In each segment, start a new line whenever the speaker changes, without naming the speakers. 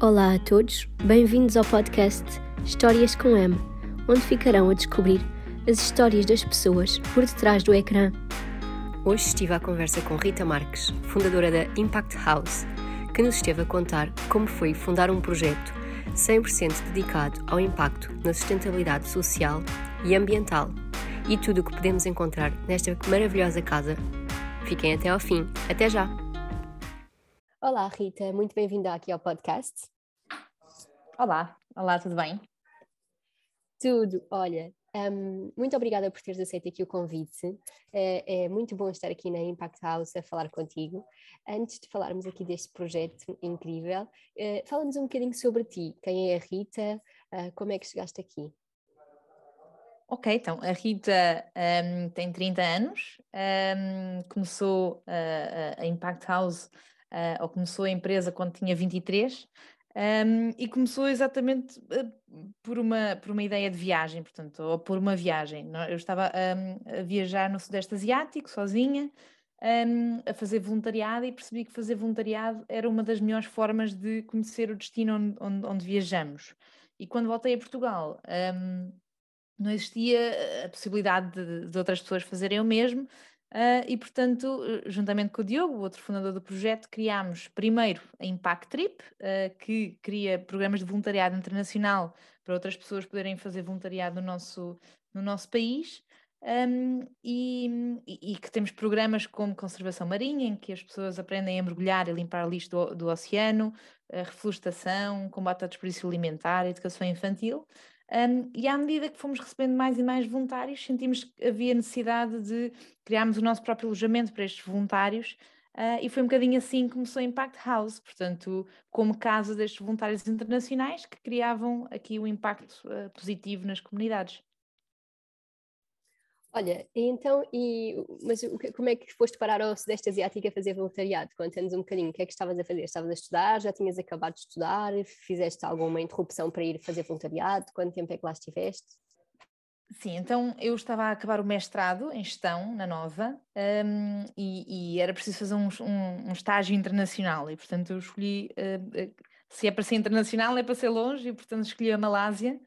Olá a todos, bem-vindos ao podcast Histórias com M, onde ficarão a descobrir as histórias das pessoas por detrás do ecrã. Hoje estive à conversa com Rita Marques, fundadora da Impact House, que nos esteve a contar como foi fundar um projeto 100% dedicado ao impacto na sustentabilidade social e ambiental e tudo o que podemos encontrar nesta maravilhosa casa. Fiquem até ao fim. Até já! Olá, Rita, muito bem-vinda aqui ao podcast.
Olá, olá, tudo bem?
Tudo, olha, um, muito obrigada por teres aceito aqui o convite. É, é, muito bom estar aqui na Impact House a falar contigo. Antes de falarmos aqui deste projeto incrível, uh, fala-nos um bocadinho sobre ti. Quem é a Rita? Uh, como é que chegaste aqui?
Ok, então a Rita um, tem 30 anos, um, começou uh, a Impact House uh, ou começou a empresa quando tinha 23 um, e começou exatamente uh, por, uma, por uma ideia de viagem, portanto, ou por uma viagem. Eu estava um, a viajar no Sudeste Asiático sozinha, um, a fazer voluntariado e percebi que fazer voluntariado era uma das melhores formas de conhecer o destino onde, onde, onde viajamos. E quando voltei a Portugal, não existia a possibilidade de, de outras pessoas fazerem o mesmo, Uh, e, portanto, juntamente com o Diogo, o outro fundador do projeto, criámos primeiro a Impact Trip, uh, que cria programas de voluntariado internacional para outras pessoas poderem fazer voluntariado no nosso, no nosso país. Um, e, e, que temos programas como conservação marinha, em que as pessoas aprendem a mergulhar e limpar lixo do, do oceano, reflorestação, combate à desperdício alimentar, educação infantil. Um, e à medida que fomos recebendo mais e mais voluntários, sentimos que havia necessidade de criarmos o nosso próprio alojamento para estes voluntários, uh, e foi um bocadinho assim que começou a Impact House, portanto, como casa destes voluntários internacionais que criavam aqui o um impacto uh, positivo nas comunidades.
Olha, então, e, mas como é que foste parar ao Sudeste Asiático a fazer voluntariado? Conta-nos um bocadinho, o que é que estavas a fazer? Estavas a estudar, já tinhas acabado de estudar, fizeste alguma interrupção para ir fazer voluntariado? Quanto tempo é que lá estiveste?
Sim, então eu estava a acabar o mestrado em gestão na Nova um, e, e, era preciso fazer um, um, um, estágio internacional e portanto eu escolhi, uh, se é para ser internacional é para ser longe e portanto escolhi a Malásia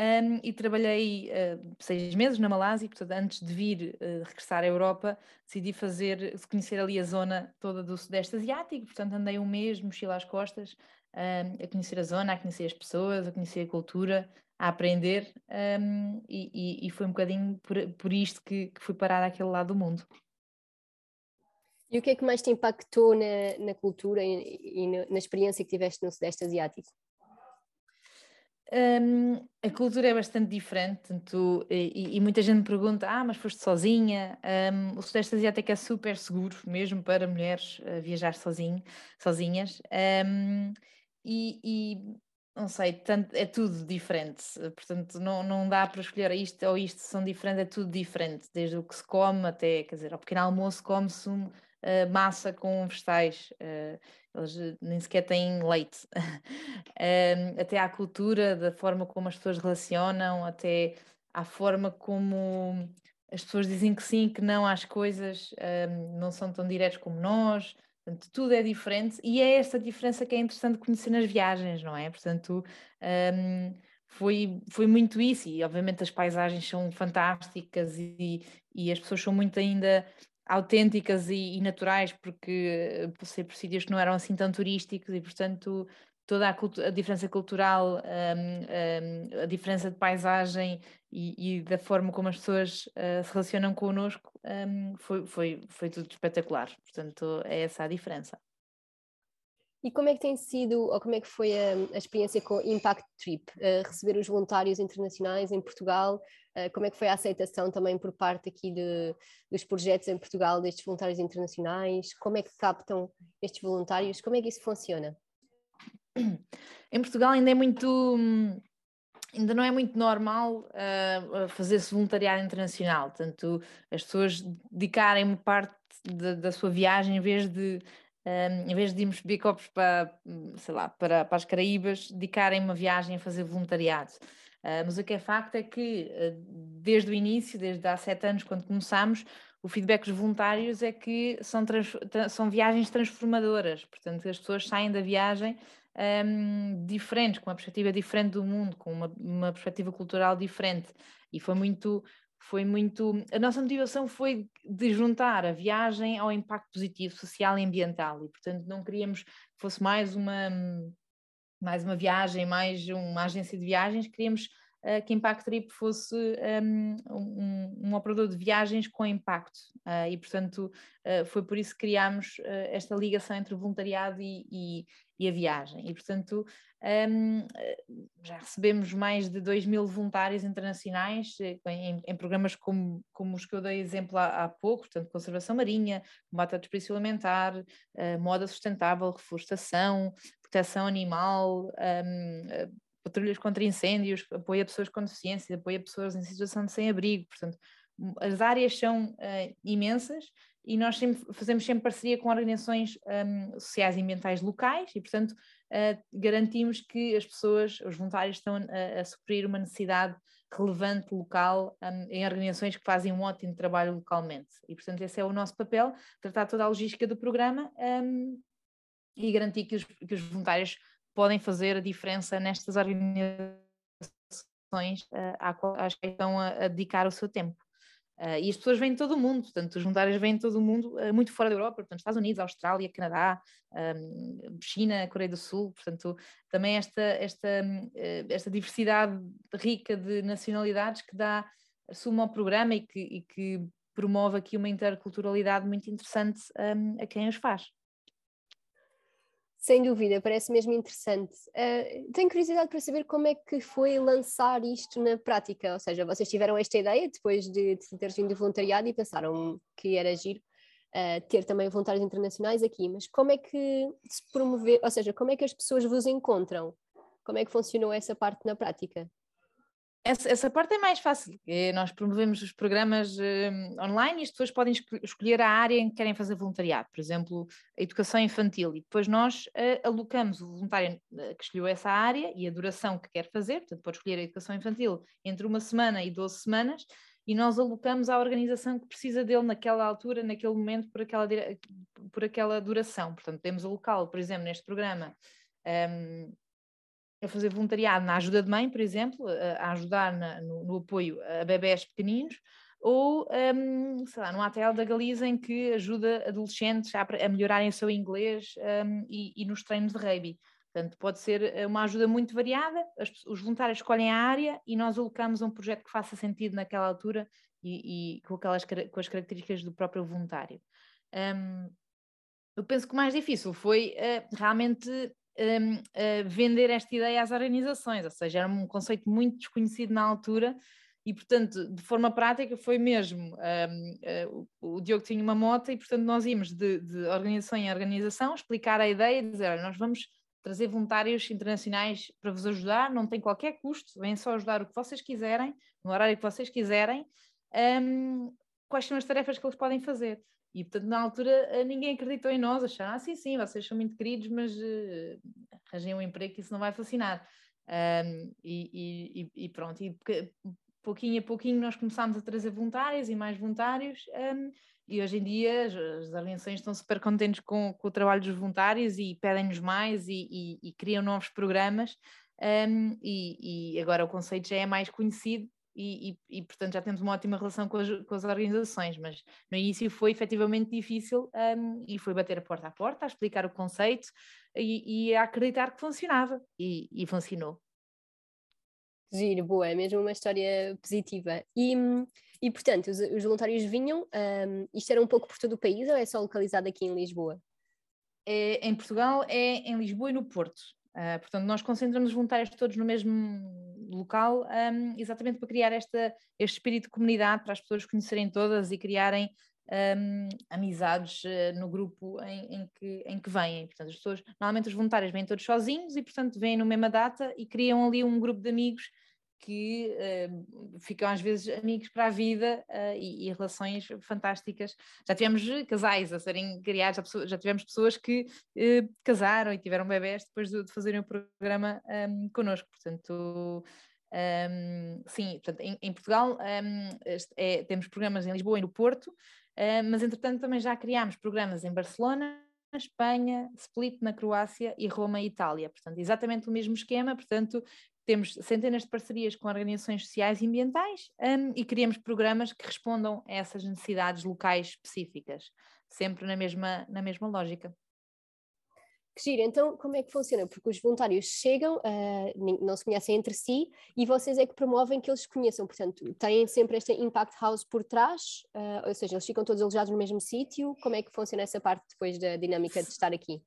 um, e trabalhei uh, seis meses na Malásia, portanto, antes de vir uh, regressar à Europa, decidi fazer, conhecer ali a zona toda do Sudeste Asiático, portanto, andei um mês, mochila às costas, um, a conhecer a zona, a conhecer as pessoas, a conhecer a cultura, a aprender, um, e, e, foi um bocadinho por, por isto que, que fui parar àquele lado do mundo.
E o que é que mais te impactou na, na cultura e, e na experiência que tiveste no Sudeste Asiático?
Um, a cultura é bastante diferente, tanto, e, e, muita gente me pergunta: ah, mas foste sozinha? Um, o Sudeste Asiático é super seguro, mesmo para mulheres uh, viajar sozinho, sozinhas. Um, e, e, não sei, tanto, é tudo diferente, portanto, não, não dá para escolher isto ou isto são diferentes, é tudo diferente, desde o que se come até, quer dizer, ao pequeno almoço come-se um, uh, massa com vegetais. Uh, eles eh, nem sequer têm leite. até à cultura, da forma como as pessoas relacionam, até à forma como as pessoas dizem que sim, que não às coisas, não são tão diretos como nós. Portanto, tudo é diferente e é essa diferença que é interessante conhecer nas viagens, não é? Portanto, um, foi, foi muito isso, e obviamente as paisagens são fantásticas e, e as pessoas são muito ainda autênticas e, e, naturais, porque passei por sítios que não eram assim tão turísticos e, portanto, toda a, a diferença cultural, um, um, a diferença de paisagem e, e, da forma como as pessoas uh, se relacionam connosco um, foi, foi, foi tudo espetacular. Portanto, é essa a diferença.
E como é que tem sido, ou como é que foi a, a experiência com Impact Trip? Uh, receber os voluntários internacionais em Portugal, uh, como é que foi a aceitação também por parte aqui de, dos projetos em Portugal, destes voluntários internacionais? Como é que captam estes voluntários? Como é que isso funciona?
Em Portugal ainda é muito, ainda não é muito normal uh, fazer-se voluntariado internacional, tanto as pessoas dedicarem parte da sua viagem em vez de um, em vez de irmos beber copos para, sei lá, para, para as Caraíbas, dedicarem uma viagem a fazer voluntariado. Uh, mas o que é facto é que, uh, desde o início, desde há sete anos, quando começámos, o feedback dos voluntários é que são, são viagens transformadoras, portanto, as pessoas saem da viagem um, diferentes, com uma perspectiva diferente do mundo, com uma, uma perspectiva cultural diferente. E foi muito, foi muito. A nossa motivação foi de juntar a viagem ao impacto positivo social e ambiental, e portanto não queríamos que fosse mais uma, mais uma viagem, mais uma agência de viagens, queríamos uh, que Impact Trip fosse um, um, um, operador de viagens com impacto, uh, e portanto uh, foi por isso que criámos esta ligação entre o voluntariado e, e, e a viagem, e portanto um, já recebemos mais de 2 mil voluntários internacionais em, em, programas como, como os que eu dei exemplo há, há pouco, portanto, conservação marinha, combate ao desperdício alimentar, moda sustentável, reflorestação, proteção animal, um, patrulhas contra incêndios, apoio a pessoas com deficiência, apoio a pessoas em situação de sem-abrigo, portanto, as áreas são uh, imensas e nós sempre, fazemos sempre parceria com organizações um, sociais e ambientais locais e, portanto, uh, garantimos que as pessoas, os voluntários, estão a, a suprir uma necessidade relevante local um, em organizações que fazem um ótimo trabalho localmente. E, portanto, esse é o nosso papel, tratar toda a logística do programa um, e garantir que os, que os voluntários podem fazer a diferença nestas organizações uh, às que estão a, a dedicar o seu tempo. Uh, e as pessoas vêm de todo o mundo, portanto, os voluntários vêm de todo o mundo, uh, muito fora da Europa, portanto, Estados Unidos, Austrália, Canadá, um, China, Coreia do Sul, portanto, também esta, esta, esta diversidade rica de nacionalidades que dá suma ao programa e que, e que promove aqui uma interculturalidade muito interessante um, a quem os faz.
Sem dúvida, parece mesmo interessante. Uh, tenho curiosidade para saber como é que foi lançar isto na prática, ou seja, vocês tiveram esta ideia depois de, de teres vindo do voluntariado e pensaram que era giro uh, ter também voluntários internacionais aqui, mas como é que se promover, ou seja, como é que as pessoas vos encontram? Como é que funcionou essa parte na prática?
Essa, essa, parte é mais fácil. Nós promovemos os programas uh, online e pessoas podem escolher a área em que querem fazer voluntariado, por exemplo, a educação infantil, e depois nós uh, alocamos o voluntário uh, que escolheu essa área e a duração que quer fazer, portanto, pode escolher a educação infantil entre uma semana e 12 semanas, e nós alocamos à organização que precisa dele naquela altura, naquele momento, por aquela, por aquela duração. Portanto, temos alocá-lo, por exemplo, neste programa. Um, a fazer voluntariado na ajuda de mãe, por exemplo, a ajudar na, no, no, apoio a bebés pequeninos, ou, um, sei lá, num ATL da Galiza em que ajuda adolescentes a, a melhorarem o seu inglês um, e, e, nos treinos de rugby. Portanto, pode ser eh, uma ajuda muito variada, as, os voluntários escolhem a área e nós alocamos um projeto que faça sentido naquela altura e, e com, aquelas, com as características do próprio voluntário. Um, eu penso que o mais difícil foi uh, realmente um, uh, vender esta ideia às organizações, ou seja, era um conceito muito desconhecido na altura e, portanto, de forma prática foi mesmo, um, uh, o Diogo tinha uma moto e, portanto, nós íamos de, de, organização em organização explicar a ideia e dizer, olha, nós vamos trazer voluntários internacionais para vos ajudar, não tem qualquer custo, vêm só ajudar o que vocês quiserem, no horário que vocês quiserem, um, quais são as tarefas que eles podem fazer. E, portanto, na altura eh, ninguém acreditou em nós, acharam, ah, sim, sim, vocês são muito queridos, mas uh, arranjem um emprego que isso não vai fascinar. Um, e, e, e, pronto, e pouquinho a pouquinho nós começámos a trazer voluntários e mais voluntários, um, e hoje em dia as, as estão super contentes com, com, o trabalho dos voluntários e pedem-nos mais e, e, criam novos programas. Um, e agora o conceito já é mais conhecido e, e, e, portanto já temos uma ótima relação com as, com as, organizações, mas no início foi efetivamente difícil um, e foi bater a porta a porta, a explicar o conceito e, e a acreditar que funcionava e, funcionou.
Giro, boa, é mesmo uma história positiva. E, e portanto, os, os voluntários vinham, um, isto era um pouco por todo o país ou é só localizado aqui em Lisboa?
É, em Portugal é em Lisboa e no Porto. Uh, portanto, nós concentramos os voluntários todos no mesmo local, um, exatamente para criar esta, este espírito de comunidade, para as pessoas conhecerem todas e criarem um, amizades uh, no grupo em, em, que, em que vêm. Portanto, as pessoas, normalmente os voluntários vêm todos sozinhos e, portanto, vêm na mesma data e criam ali um grupo de amigos que uh, ficam às vezes amigos para a vida uh, e, e, relações fantásticas. Já tivemos casais a serem criados, já, tivemos pessoas que uh, casaram e tiveram bebés depois de, de fazerem o programa um, connosco, portanto. Um, sim, portanto, em, em Portugal um, é, temos programas em Lisboa e no Porto, mas entretanto também já criámos programas em Barcelona, Espanha, Split na Croácia e Roma, Itália. Portanto, exatamente o mesmo esquema, portanto, temos centenas de parcerias com organizações sociais e ambientais um, e criamos programas que respondam a essas necessidades locais específicas, sempre na mesma, na mesma lógica.
Que giro, então como é que funciona? Porque os voluntários chegam, uh, não se conhecem entre si e vocês é que promovem que eles se conheçam, portanto, têm sempre esta Impact House por trás, uh, ou seja, eles ficam todos alojados no mesmo sítio, como é que funciona essa parte depois da dinâmica de estar aqui?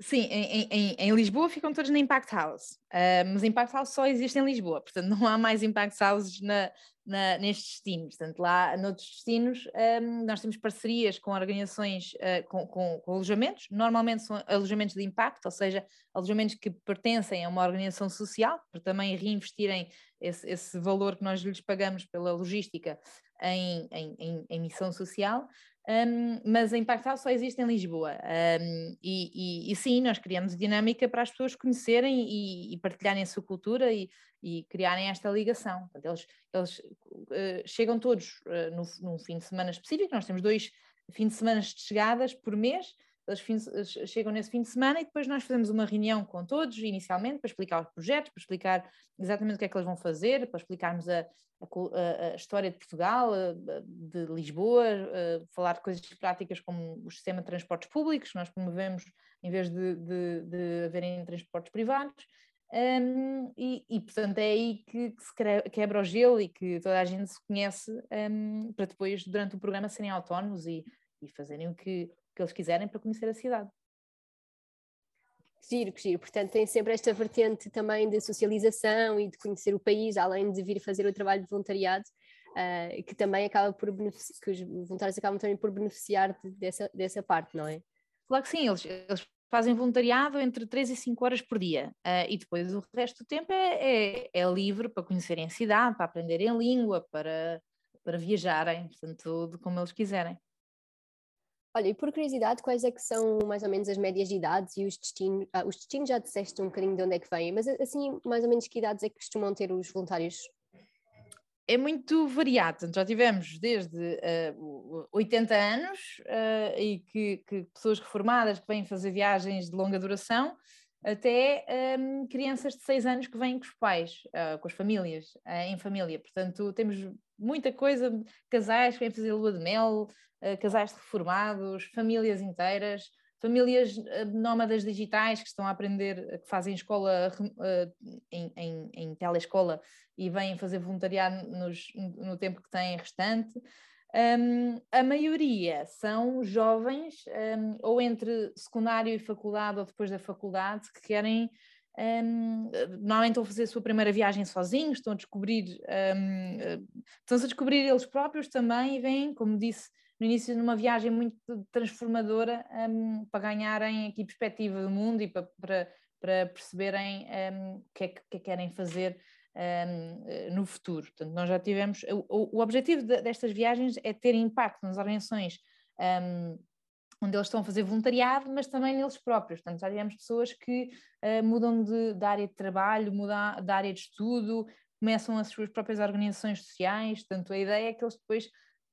Sim, em, em, em, Lisboa ficam todos na Impact House, uh, mas Impact House só existe em Lisboa, portanto não há mais Impact Houses na, na, nestes destinos. Portanto, lá noutros destinos um, ehm, nós temos parcerias com organizações uh, com, com, com, alojamentos, normalmente são alojamentos de impacto, ou seja, alojamentos que pertencem a uma organização social, para também reinvestirem esse, esse valor que nós lhes pagamos pela logística em, em, em missão social um, mas a Impact House só existe em Lisboa. Um, e, e, e, sim, nós criamos dinâmica para as pessoas conhecerem e, e partilharem a sua cultura e, criarem esta ligação. Portanto, eles, eles uh, chegam todos uh, no, num fim de semana específico, nós temos dois fins de semana de chegadas por mês, eles fins, chegam nesse fim de semana e depois nós fazemos uma reunião com todos, inicialmente, para explicar os projetos, para explicar exatamente o que é que eles vão fazer, para explicarmos a, a, a história de Portugal, de Lisboa, falar de coisas práticas como o sistema de transportes públicos, nós promovemos em vez de, de, de haverem transportes privados. Um, e, e, portanto é aí que, que, se quebra o gelo e que toda a gente se conhece um, para depois, durante o programa, serem autónomos e, e fazerem o que, que eles quiserem para conhecer a cidade.
Giro, que giro. Portanto, tem sempre esta vertente também de socialização e de conhecer o país, além de vir fazer o trabalho de voluntariado, uh, que também acaba por que os voluntários acabam também por beneficiar de, dessa, dessa parte, não é?
Claro que sim, eles, eles fazem voluntariado entre 3 e 5 horas por dia uh, e depois o resto do tempo é, é, é, livre para conhecerem a cidade, para aprenderem a língua, para, para viajarem, portanto, tudo como eles quiserem.
Olha, e por curiosidade, quais é que são mais ou menos as médias de idades e os destinos? Ah, os destinos já disseste um bocadinho de onde é que vêm, mas assim, mais ou menos que idades é que costumam ter os voluntários?
É muito variado, já tivemos desde uh, ah, 80 anos uh, e que, que, pessoas reformadas que vêm fazer viagens de longa duração, até um, crianças de 6 anos que vêm com os pais, uh, com as famílias, em família. Portanto, temos muita coisa, casais que vêm fazer lua de mel, uh, casais reformados, famílias inteiras, famílias uh, nómadas digitais que estão a aprender, uh, que fazem escola em, em, em telescola e vêm fazer voluntariado nos, no tempo que têm restante. Um, a maioria são jovens, um, ou entre secundário e faculdade, ou depois da faculdade, que querem um, normalmente estão a fazer a sua primeira viagem sozinhos, estão a descobrir, estão-se a descobrir eles próprios também e vêm, como disse no início, numa viagem muito transformadora para ganharem aqui perspectiva do mundo e para, para, para perceberem o que, é que, é que querem fazer no futuro. Portanto, nós já tivemos. O, o objetivo de, destas viagens é ter impacto nas organizações onde eles estão a fazer voluntariado, mas também neles próprios. Portanto, já tivemos pessoas que uh, mudam de, de, área de trabalho, mudam de área de estudo, começam as suas próprias organizações sociais. Portanto, a ideia é que eles depois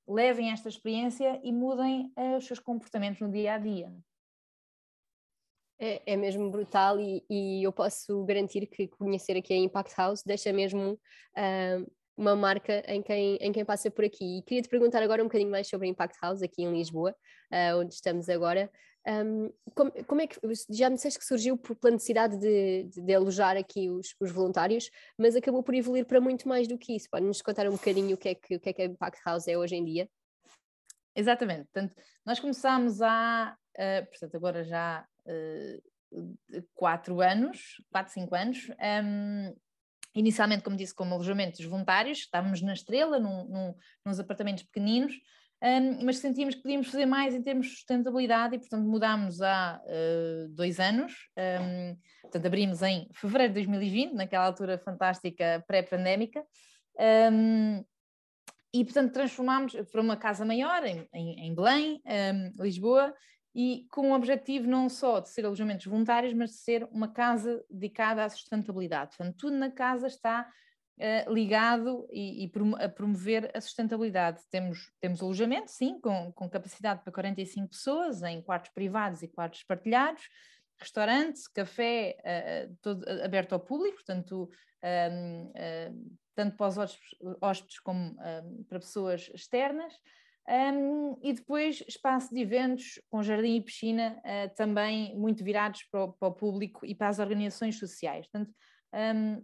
levem esta experiência e mudem uh, os seus comportamentos no dia a dia.
É, é mesmo brutal e, e, eu posso garantir que conhecer aqui a Impact House deixa mesmo uh, uma marca em quem, em quem passa por aqui. E queria te perguntar agora um bocadinho mais sobre a Impact House aqui em Lisboa, uh, onde estamos agora. Um, como, como, é que já me disseste que surgiu por, pela necessidade de, de, de alojar aqui os, os, voluntários, mas acabou por evoluir para muito mais do que isso. Pode-nos contar um bocadinho o que, é que, o que é que a Impact House é hoje em dia?
Exatamente. Portanto, nós começámos há, uh, portanto, agora já quatro anos, quatro, cinco anos, um, inicialmente, como disse, como alojamentos voluntários, estávamos na Estrela, num, num, nos apartamentos pequeninos, um, mas sentíamos que podíamos fazer mais em termos de sustentabilidade e, portanto, mudámos há uh, dois anos. Um, portanto, abrimos em fevereiro de 2020, naquela altura fantástica pré-pandémica. Um, e, portanto, transformámos para uma casa maior em, em, em Belém, Lisboa, e com o objetivo não só de ser alojamentos voluntários, mas de ser uma casa dedicada à sustentabilidade. Portanto, tudo na casa está uh, ligado e, e a promover a sustentabilidade. Temos, temos alojamento, sim, com, com capacidade para 45 pessoas, em quartos privados e quartos partilhados, restaurante, café uh, todo aberto ao público, portanto, um, uh, tanto para os hóspedes como um, para pessoas externas. Um, e depois espaço de eventos com jardim e piscina uh, também muito virados para o, para o, público e para as organizações sociais. Portanto, um,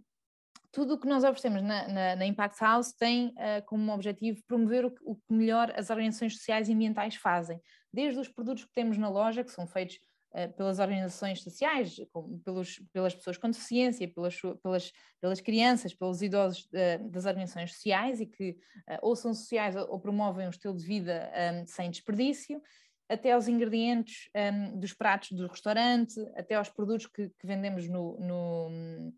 tudo o que nós oferecemos na, na, na Impact House tem uh, como objetivo promover o, o, que melhor as organizações sociais e ambientais fazem, desde os produtos que temos na loja, que são feitos pelas organizações sociais, pelos, pelas pessoas com deficiência, pelas, pelas, pelas crianças, pelos idosos uh, das organizações sociais e que ou são sociais ou, promovem um estilo de vida um, sem desperdício, até aos ingredientes um, dos pratos do restaurante, até aos produtos que, que vendemos no, no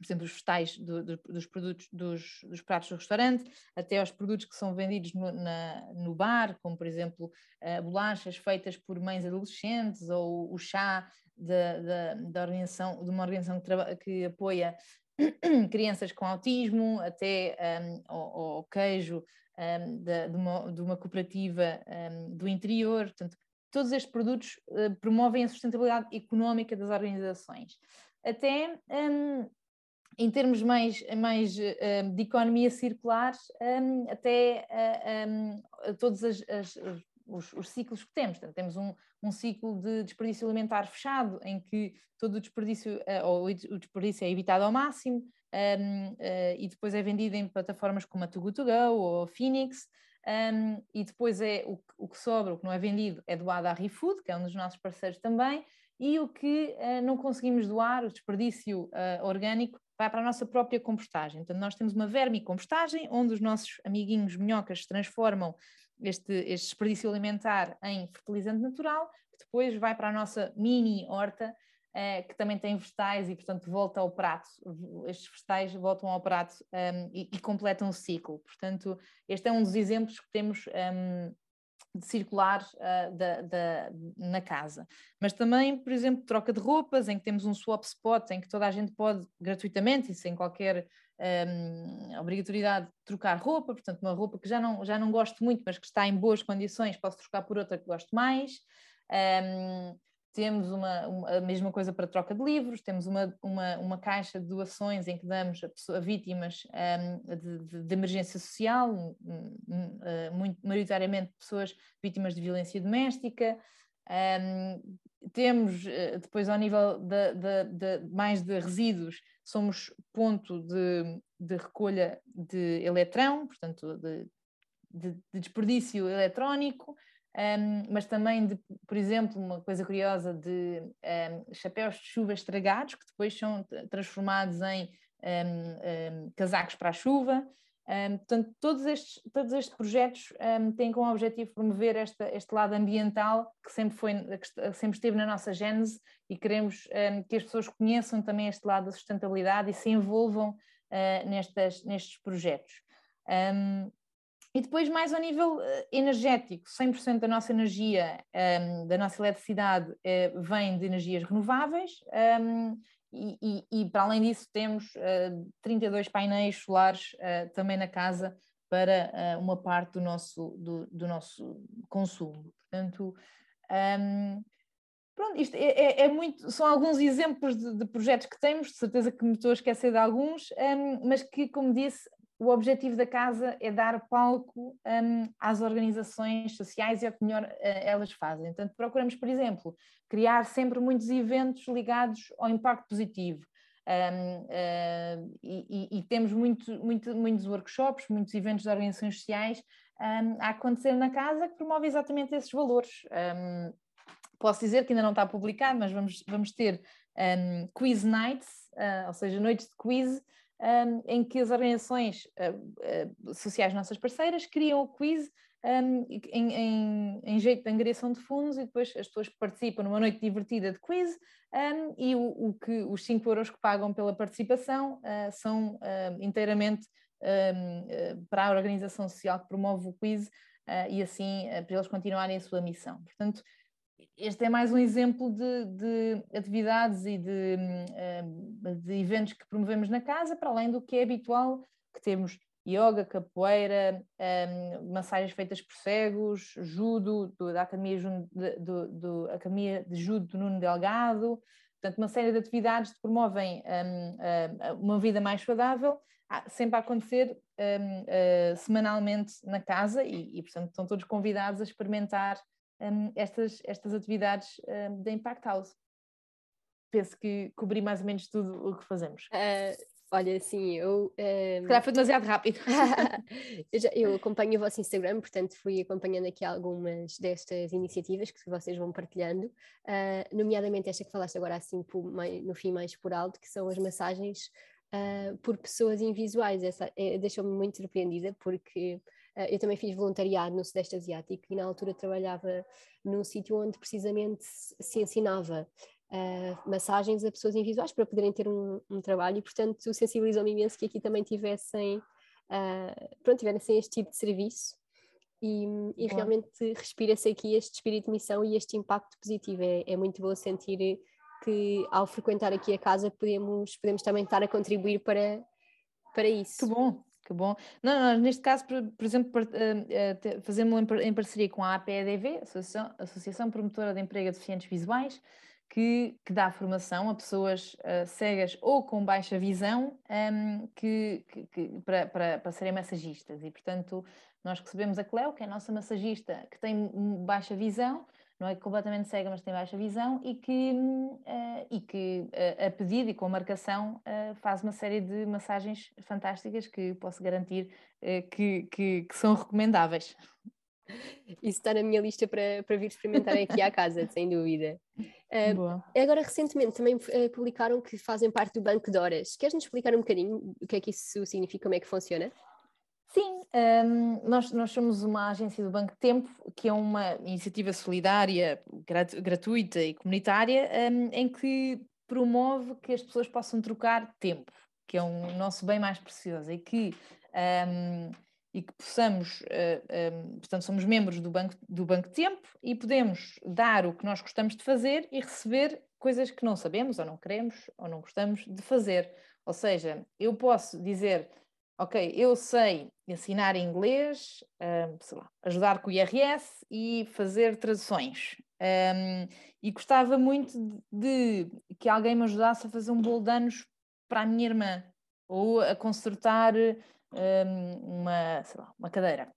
por exemplo, os vegetais do, do, dos produtos dos, dos, pratos do restaurante, até aos produtos que são vendidos no, na, no bar, como por exemplo uh, bolachas feitas por mães adolescentes ou o chá de, de, da organização, de uma organização que, que apoia crianças com autismo, até um, ao, ao, queijo um, de, de, uma, de, uma, cooperativa um, do interior. Portanto, todos estes produtos uh, promovem a sustentabilidade económica das organizações. Até um, em termos mais, mais uh, de economia circular, um, até uh, um, todos as, as, os, os, ciclos que temos. Portanto, temos um, um, ciclo de desperdício alimentar fechado, em que todo o desperdício, uh, ou o desperdício é evitado ao máximo, um, e depois é vendido em plataformas como a Too Good To Go ou a Phoenix, um, e depois é o, o, que sobra, o que não é vendido, é doado à ReFood, que é um dos nossos parceiros também, e o que uh, não conseguimos doar, o desperdício uh, orgânico, vai para a nossa própria compostagem. Então, nós temos uma vermicompostagem, onde os nossos amiguinhos minhocas transformam este, este desperdício alimentar em fertilizante natural, que depois vai para a nossa mini horta, eh, que também tem vegetais e, portanto, volta ao prato. Estes vegetais voltam ao prato um, ehm, e, e, completam o ciclo. Portanto, este é um dos exemplos que temos um, ehm, circular uh, da, da, na casa. Mas também, por exemplo, troca de roupas, em que temos um swap spot, em que toda a gente pode gratuitamente e sem qualquer um, obrigatoriedade trocar roupa, portanto, uma roupa que já não, já não gosto muito, mas que está em boas condições, posso trocar por outra que gosto mais. Um, temos uma, uma, a mesma coisa para troca de livros, temos uma, uma, uma caixa de doações em que damos a, pessoa, a vítimas um, de, de, de, emergência social, um, um, uh, muito, maioritariamente pessoas vítimas de violência doméstica. Hum, temos uh, depois ao nível de, de, mais de resíduos, somos ponto de, de recolha de eletrão, portanto de, de desperdício eletrónico, um, mas também de, por exemplo, uma coisa curiosa de um, chapéus de chuva estragados, que depois são transformados em um, casacos para a chuva. portanto, todos estes, todos estes projetos têm como objetivo promover esta, este lado ambiental que sempre, foi, que sempre esteve na nossa gênese e queremos que as pessoas conheçam também este lado da sustentabilidade e se envolvam uh, nestas, nestes projetos. Um, e depois, mais ao nível uh, energético, 100% da nossa energia, um, ehm, da nossa eletricidade, uh, vem de energias renováveis, um, ehm, e, e, e, para além disso, temos uh, eh, 32 painéis solares também na casa para uma parte do nosso, do, do nosso consumo. Portanto, um, ehm, Pronto, isto é, é, é, muito, são alguns exemplos de, de, projetos que temos, de certeza que me estou a esquecer de alguns, um, mas que, como disse, o objetivo da casa é dar palco um, às organizações sociais e ao que melhor uh, elas fazem. Portanto, procuramos, por exemplo, criar sempre muitos eventos ligados ao impacto positivo. Um, uh, e, e, temos muito, muito, muitos workshops, muitos eventos de organizações sociais um, a acontecer na casa que promovem exatamente esses valores. Um, posso dizer que ainda não está publicado, mas vamos, vamos ter quiz nights, uh, ou seja, noites de quiz, um, em que as organizações uh, uh, sociais nossas parceiras criam o quiz um, em, em, em, jeito de angariação de fundos e depois as pessoas participam numa noite divertida de quiz um, e o, o, que os 5 euros que pagam pela participação uh, são inteiramente para a organização social que promove o quiz e assim para eles continuarem a sua missão. Portanto, este é mais um exemplo de, de atividades e de, de, eventos que promovemos na casa, para além do que é habitual, que temos yoga, capoeira, um, massagens feitas por cegos, judo, do, da Academia, do, do, Academia de Judo do Nuno Delgado, portanto uma série de atividades que promovem um, uma vida mais saudável, sempre a acontecer uh, semanalmente na casa e, e, portanto estão todos convidados a experimentar estas, estas atividades da Impact House. Penso que cobri mais ou menos tudo o que fazemos.
Uh, Olha, sim, eu. Um...
Se calhar foi demasiado rápido.
eu, já, eu, acompanho o vosso Instagram, portanto fui acompanhando aqui algumas destas iniciativas que vocês vão partilhando, uh, nomeadamente esta que falaste agora assim por, no fim mais por alto, que são as massagens uh, por pessoas invisuais. Essa é, deixou-me muito surpreendida porque eu também fiz voluntariado no Sudeste Asiático e na altura trabalhava num sítio onde precisamente se ensinava uh, massagens a pessoas invisuais para poderem ter um, um trabalho e, portanto, sensibilizou-me imenso que aqui também tivessem, uh, pronto, tivessem este tipo de serviço e, e realmente respira-se aqui este espírito de missão e este impacto positivo. É, é muito bom sentir que ao frequentar aqui a casa podemos, podemos também estar a contribuir para, para isso.
Que bom, que bom. Não, neste caso, por, por exemplo, uh, fazemos em parceria com a APEDV, Associação, Associação Promotora de Emprego de Deficientes Visuais, que, que dá formação a pessoas uh, cegas ou com baixa visão um, ehm, que, que, para, para, para serem massagistas. E, portanto, nós recebemos a Cleo, que é a nossa massagista, que tem baixa visão, não é completamente cega, mas tem baixa visão, e que, uh, e que uh, a pedido e com a marcação faz uma série de massagens fantásticas que posso garantir que, que, que são recomendáveis.
Isso está na minha lista para, para vir experimentar aqui à casa, sem dúvida. Uh, agora, recentemente, também uh, publicaram que fazem parte do Banco de Horas. Queres-nos explicar um bocadinho o que é que isso significa, como é que funciona?
Sim, um, nós, nós somos uma agência do Banco Tempo, que é uma iniciativa solidária, gratuita e comunitária, um, em que promove que as pessoas possam trocar tempo, que é um nosso bem mais precioso, e que um, e que possamos, uh, portanto, somos membros do banco, do banco Tempo e podemos dar o que nós gostamos de fazer e receber coisas que não sabemos ou não queremos ou não gostamos de fazer. Ou seja, eu posso dizer, ok, eu sei ensinar inglês, um, lá, ajudar com o IRS e fazer traduções. Um, e gostava muito de, de que alguém me ajudasse a fazer um bolo de anos para a minha irmã ou a consertar uma, lá, uma cadeira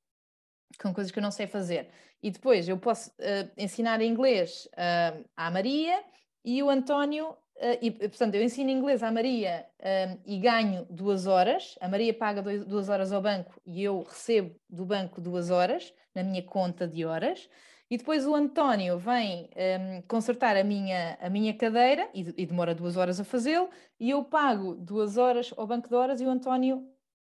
com coisas que eu não sei fazer. E depois eu posso uh, ensinar inglês uh, à Maria e o António, uh, e, portanto, eu ensino inglês à Maria e ganho duas horas. A Maria paga dois, duas horas ao banco e eu recebo do banco duas horas na minha conta de horas. E depois o António vem um, consertar a minha, a minha cadeira e, e demora duas horas a fazê-lo, e eu pago duas horas ao banco de horas e o António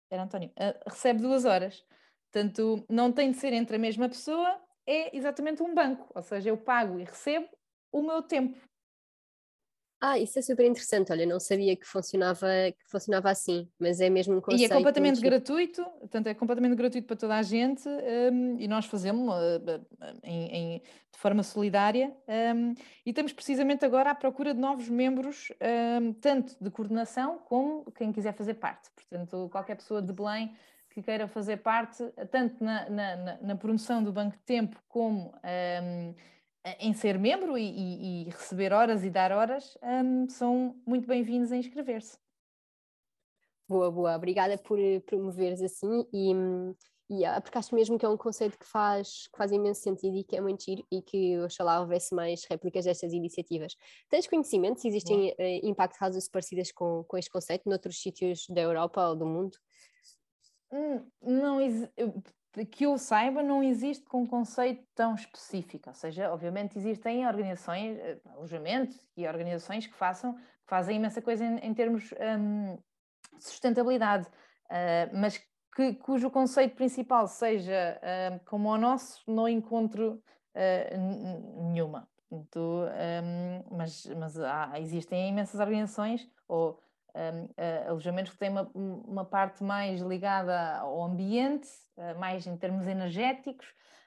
era António, uh, recebe duas horas. Portanto, não tem de ser entre a mesma pessoa, é exatamente um banco, ou seja, eu pago e recebo o meu tempo.
Ah, isso é super interessante. Olha, não sabia que funcionava, que funcionava assim, mas é mesmo um conceito.
E é completamente gratuito, portanto, é completamente gratuito para toda a gente um, e nós fazemos uh, em, em, de forma solidária um, e estamos precisamente agora à procura de novos membros, um, tanto de coordenação como quem quiser fazer parte. Portanto, qualquer pessoa de Belém que queira fazer parte, tanto na, na, na, na promoção do Banco de Tempo como em ser membro e, e, receber horas e dar horas, um, são muito bem-vindos a inscrever-se.
Boa, boa. Obrigada por eh, promoveres assim e, e yeah, porque acho mesmo que é um conceito que faz, que faz imenso sentido e que é muito giro e que oxalá houvesse mais réplicas destas iniciativas. Tens conhecimento se existem uh, impact houses parecidas com, com este conceito noutros sítios da Europa ou do mundo?
Hum, não, que eu saiba, não existe com um conceito tão específico. Ou seja, obviamente existem organizações, eh, alojamentos e organizações que, façam, que fazem imensa coisa em, em termos um, de sustentabilidade, uh, mas que, cujo conceito principal seja uh, como o nosso, não encontro uh, nenhuma. Então, um, mas mas há, existem imensas organizações ou uh, alojamentos que têm uma, uma parte mais ligada ao ambiente, uh, mais em termos energéticos,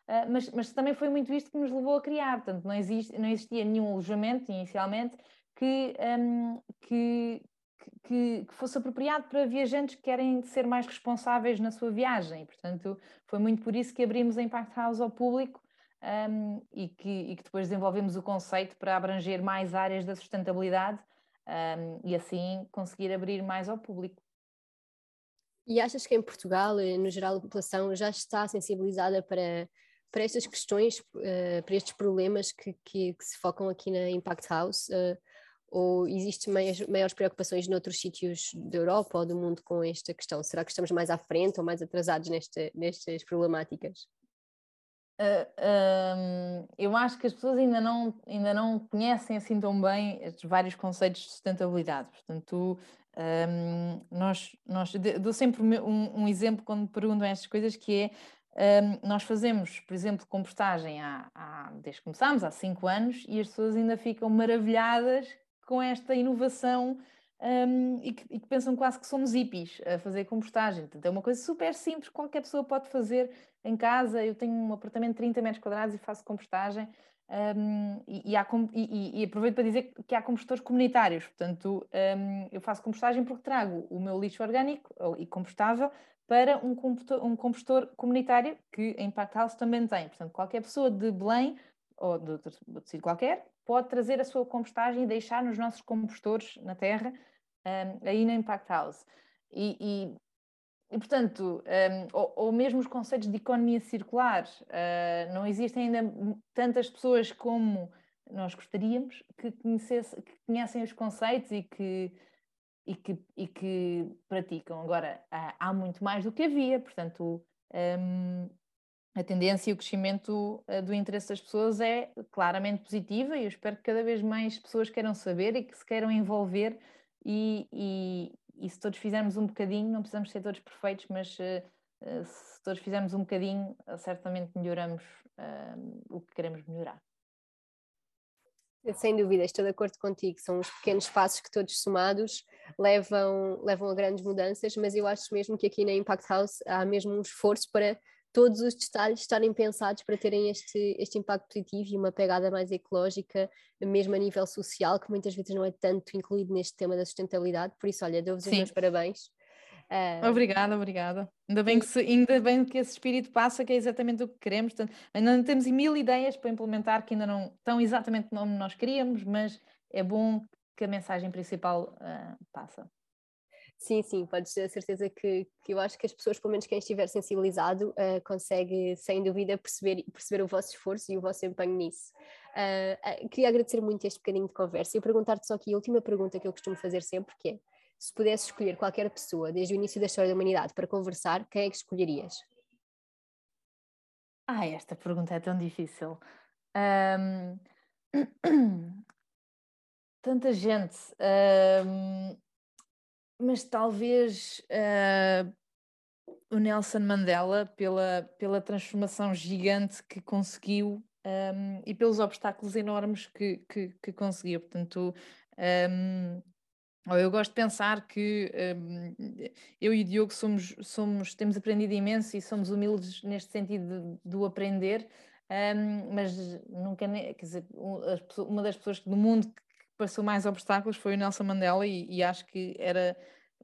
uh, mas, mas também foi muito isto que nos levou a criar, portanto não, existe, não existia nenhum alojamento inicialmente que, um, que, que, que, fosse apropriado para viajantes que querem ser mais responsáveis na sua viagem. Portanto, foi muito por isso que abrimos a Impact House ao público um, e, que, e, que, depois desenvolvemos o conceito para abranger mais áreas da sustentabilidade um, e assim conseguir abrir mais ao público.
E achas que em Portugal, eh, no geral, a população já está sensibilizada para, para estas questões, uh, para estes problemas que, que, que, se focam aqui na Impact House? Uh, ou existem maiores, preocupações noutros sítios da Europa ou do mundo com esta questão? Será que estamos mais à frente ou mais atrasados nesta, nestas problemáticas?
Uh, eu acho que as pessoas ainda não, ainda não conhecem assim tão bem estes vários conceitos de sustentabilidade. Portanto, um, nós, nós dou sempre um, um, exemplo quando perguntam estas coisas, que é um, nós fazemos, por exemplo, compostagem há, há, desde que começámos, há cinco anos, e as pessoas ainda ficam maravilhadas com esta inovação um, e, que, e, que, pensam quase que somos hippies a fazer compostagem. Portanto, é uma coisa super simples, qualquer pessoa pode fazer em casa. Eu tenho um apartamento de 30 metros quadrados e faço compostagem. Um, e, e, há, e, aproveito para dizer que há compostores comunitários, portanto, um, eu faço compostagem porque trago o meu lixo orgânico e compostável para um compostor, um compostor comunitário que a Impact House também tem. Portanto, qualquer pessoa de Belém ou de outro sítio qualquer pode trazer a sua compostagem e deixar nos nossos compostores na terra, um, aí na Impact House. E, e, e portanto, um, ou, ou, mesmo os conceitos de economia circular, uh, não existem ainda tantas pessoas como nós gostaríamos que, conhecesse, que conhecem os conceitos e que, e que, e que praticam. Agora, há muito mais do que havia, portanto, um, a tendência e o crescimento uh, do interesse das pessoas é claramente positiva e eu espero que cada vez mais pessoas queiram saber e que se queiram envolver e, e, e se todos fizermos um bocadinho, não precisamos ser todos perfeitos, mas uh, uh, se todos fizermos um bocadinho, certamente melhoramos o que queremos melhorar.
Sem dúvida, estou de acordo contigo. São os pequenos passos que todos somados levam, levam a grandes mudanças, mas eu acho mesmo que aqui na Impact House há mesmo um esforço para todos os detalhes estarem pensados para terem este, este impacto positivo e uma pegada mais ecológica, mesmo a nível social, que muitas vezes não é tanto incluído neste tema da sustentabilidade. Por isso, olha, dou-vos os meus parabéns.
Uh... Obrigada, obrigada. Ainda bem, que se, ainda bem que esse espírito passa, que é exatamente o que queremos. Portanto, ainda temos mil ideias para implementar que ainda não estão exatamente como nós queríamos, mas é bom que a mensagem principal uh, passa.
Sim, sim, podes ter a certeza que, que eu acho que as pessoas, pelo menos quem estiver sensibilizado, uh, consegue sem dúvida perceber, perceber o vosso esforço e o vosso empenho nisso. Uh, uh, queria agradecer muito este bocadinho de conversa e perguntar-te só aqui a última pergunta que eu costumo fazer sempre, que é, se pudesse escolher qualquer pessoa desde o início da história da humanidade para conversar, quem é que escolherias?
Ah, esta pergunta é tão difícil. Um... Tanta gente. Um mas talvez uh, o Nelson Mandela, pela, pela transformação gigante que conseguiu um, e pelos obstáculos enormes que, que, que conseguiu. Portanto, um, eu gosto de pensar que um, eu e o Diogo somos, somos, temos aprendido imenso e somos humildes neste sentido do aprender, um, mas nunca, quer dizer, uma das pessoas do mundo passou mais obstáculos foi o Nelson Mandela e, e acho que era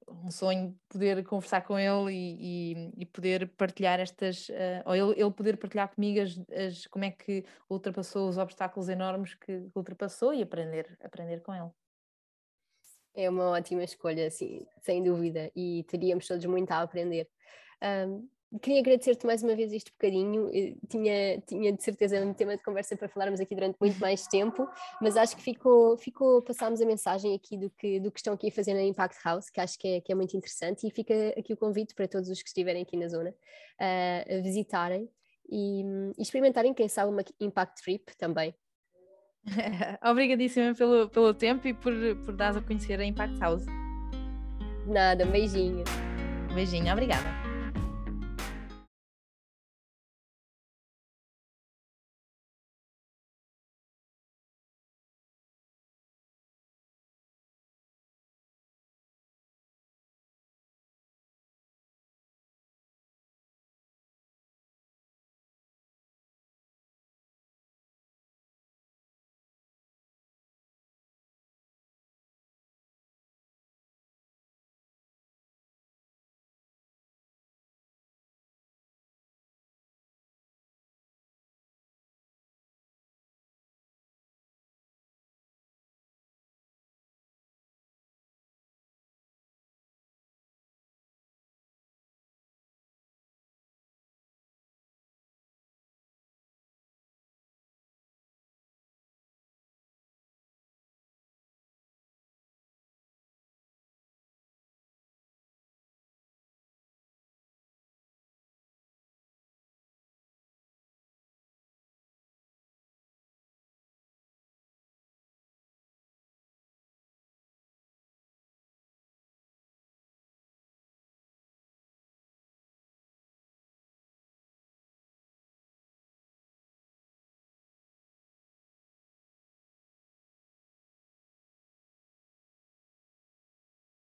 um sonho poder conversar com ele e, e, e poder partilhar estas, uh, ou ele, ele, poder partilhar comigo as, as, como é que ultrapassou os obstáculos enormes que ultrapassou e aprender, aprender com ele.
É uma ótima escolha, sim, sem dúvida, e teríamos todos muito a aprender. Um, Queria agradecer-te mais uma vez este bocadinho. Eu tinha, tinha de certeza um tema de conversa para falarmos aqui durante muito mais tempo, mas acho que ficou, ficou passámos a mensagem aqui do que, do que estão aqui a fazer na Impact House, que acho que é, que é muito interessante, e fica aqui o convite para todos os que estiverem aqui na zona uh, a visitarem e, e, experimentarem, quem sabe, uma Impact Trip também.
Obrigadíssima pelo, pelo tempo e por, por dar a conhecer a Impact House.
Nada, um beijinho.
Um beijinho, obrigada.